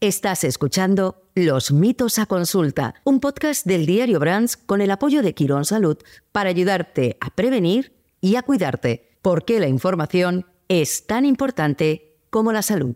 Estás escuchando Los mitos a consulta, un podcast del diario Brands con el apoyo de Quirón Salud para ayudarte a prevenir y a cuidarte, porque la información es tan importante como la salud.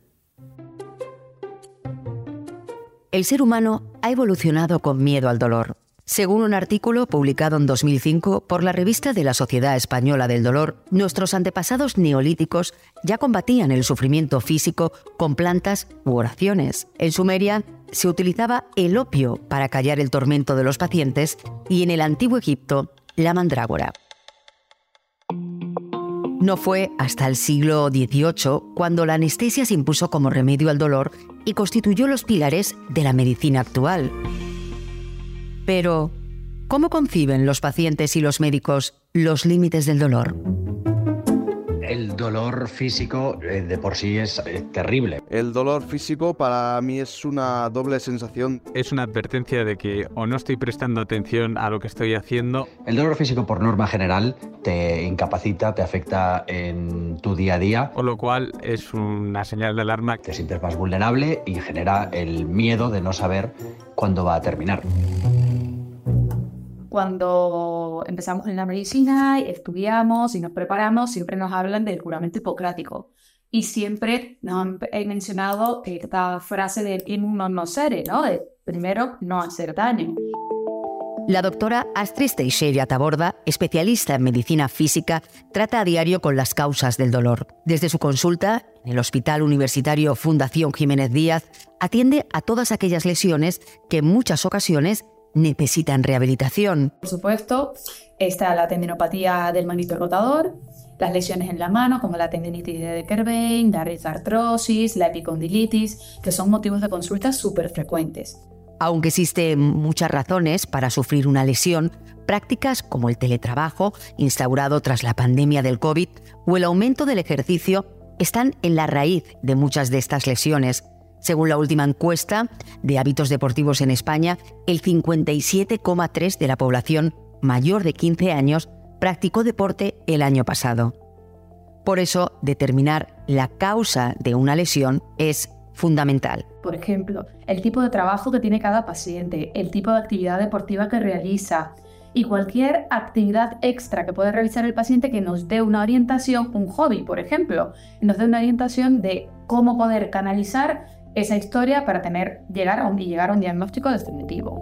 El ser humano ha evolucionado con miedo al dolor. Según un artículo publicado en 2005 por la revista de la Sociedad Española del Dolor, nuestros antepasados neolíticos ya combatían el sufrimiento físico con plantas u oraciones. En Sumeria se utilizaba el opio para callar el tormento de los pacientes y en el antiguo Egipto la mandrágora. No fue hasta el siglo XVIII cuando la anestesia se impuso como remedio al dolor y constituyó los pilares de la medicina actual. Pero, ¿cómo conciben los pacientes y los médicos los límites del dolor? El dolor físico eh, de por sí es eh, terrible. El dolor físico para mí es una doble sensación. Es una advertencia de que o no estoy prestando atención a lo que estoy haciendo. El dolor físico por norma general te incapacita, te afecta en tu día a día. Con lo cual es una señal de alarma. Te sientes más vulnerable y genera el miedo de no saber cuándo va a terminar cuando empezamos en la medicina, estudiamos y nos preparamos, siempre nos hablan del juramento hipocrático. Y siempre nos han mencionado esta frase del in no sere, ¿no? De primero no hacer daño. La doctora Astrid Teixeira Taborda, especialista en medicina física, trata a diario con las causas del dolor. Desde su consulta en el Hospital Universitario Fundación Jiménez Díaz, atiende a todas aquellas lesiones que en muchas ocasiones necesitan rehabilitación. Por supuesto, está la tendinopatía del manito rotador, las lesiones en la mano como la tendinitis de Kerbein, la artrosis, la epicondilitis, que son motivos de consulta súper frecuentes. Aunque existen muchas razones para sufrir una lesión, prácticas como el teletrabajo, instaurado tras la pandemia del COVID, o el aumento del ejercicio, están en la raíz de muchas de estas lesiones, según la última encuesta de hábitos deportivos en España, el 57,3% de la población mayor de 15 años practicó deporte el año pasado. Por eso, determinar la causa de una lesión es fundamental. Por ejemplo, el tipo de trabajo que tiene cada paciente, el tipo de actividad deportiva que realiza y cualquier actividad extra que puede realizar el paciente que nos dé una orientación, un hobby, por ejemplo, nos dé una orientación de cómo poder canalizar esa historia para tener, llegar, a un, llegar a un diagnóstico definitivo.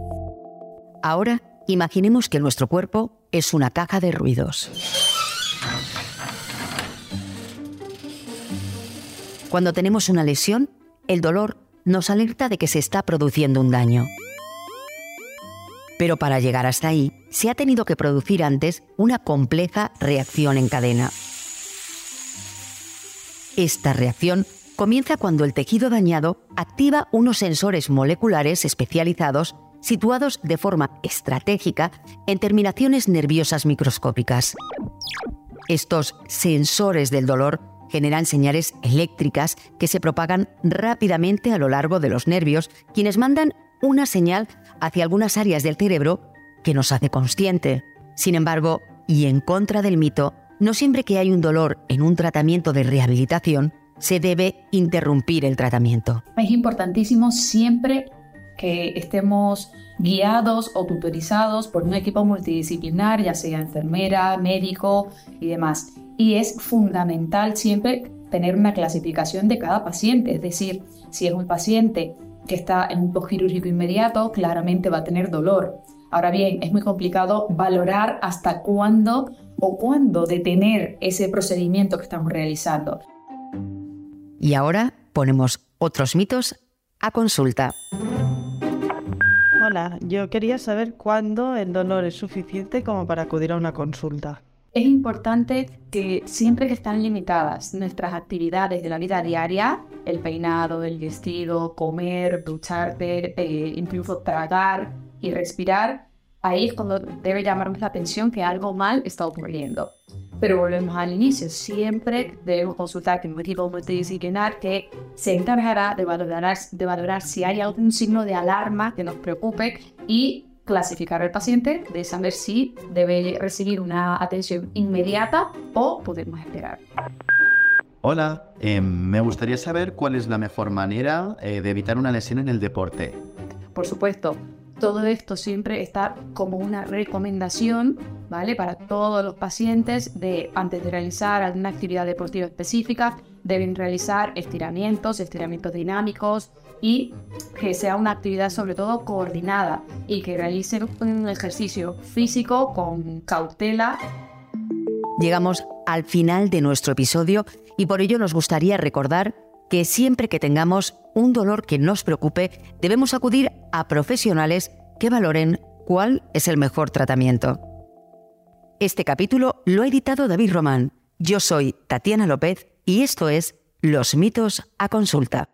Ahora, imaginemos que nuestro cuerpo es una caja de ruidos. Cuando tenemos una lesión, el dolor nos alerta de que se está produciendo un daño. Pero para llegar hasta ahí, se ha tenido que producir antes una compleja reacción en cadena. Esta reacción comienza cuando el tejido dañado activa unos sensores moleculares especializados situados de forma estratégica en terminaciones nerviosas microscópicas. Estos sensores del dolor generan señales eléctricas que se propagan rápidamente a lo largo de los nervios, quienes mandan una señal hacia algunas áreas del cerebro que nos hace consciente. Sin embargo, y en contra del mito, no siempre que hay un dolor en un tratamiento de rehabilitación, se debe interrumpir el tratamiento. Es importantísimo siempre que estemos guiados o tutorizados por un equipo multidisciplinar, ya sea enfermera, médico y demás. Y es fundamental siempre tener una clasificación de cada paciente, es decir, si es un paciente que está en un postquirúrgico inmediato, claramente va a tener dolor. Ahora bien, es muy complicado valorar hasta cuándo o cuándo detener ese procedimiento que estamos realizando. Y ahora ponemos otros mitos a consulta. Hola, yo quería saber cuándo el dolor es suficiente como para acudir a una consulta. Es importante que siempre que están limitadas nuestras actividades de la vida diaria, el peinado, el vestido, comer, ducharte, eh, incluso tragar y respirar, ahí es cuando debe llamarnos la atención que algo mal está ocurriendo. Pero volvemos al inicio, siempre debemos consultar con un equipo multidisciplinar que se encargará de valorar, de valorar si hay algún signo de alarma que nos preocupe y clasificar al paciente de saber si debe recibir una atención inmediata o podemos esperar. Hola, em, me gustaría saber cuál es la mejor manera eh, de evitar una lesión en el deporte. Por supuesto, todo esto siempre está como una recomendación, ¿vale? Para todos los pacientes de antes de realizar alguna actividad deportiva específica, deben realizar estiramientos, estiramientos dinámicos y que sea una actividad sobre todo coordinada y que realicen un ejercicio físico con cautela. Llegamos al final de nuestro episodio y por ello nos gustaría recordar que siempre que tengamos un dolor que nos preocupe, debemos acudir a profesionales que valoren cuál es el mejor tratamiento. Este capítulo lo ha editado David Román. Yo soy Tatiana López y esto es Los mitos a consulta.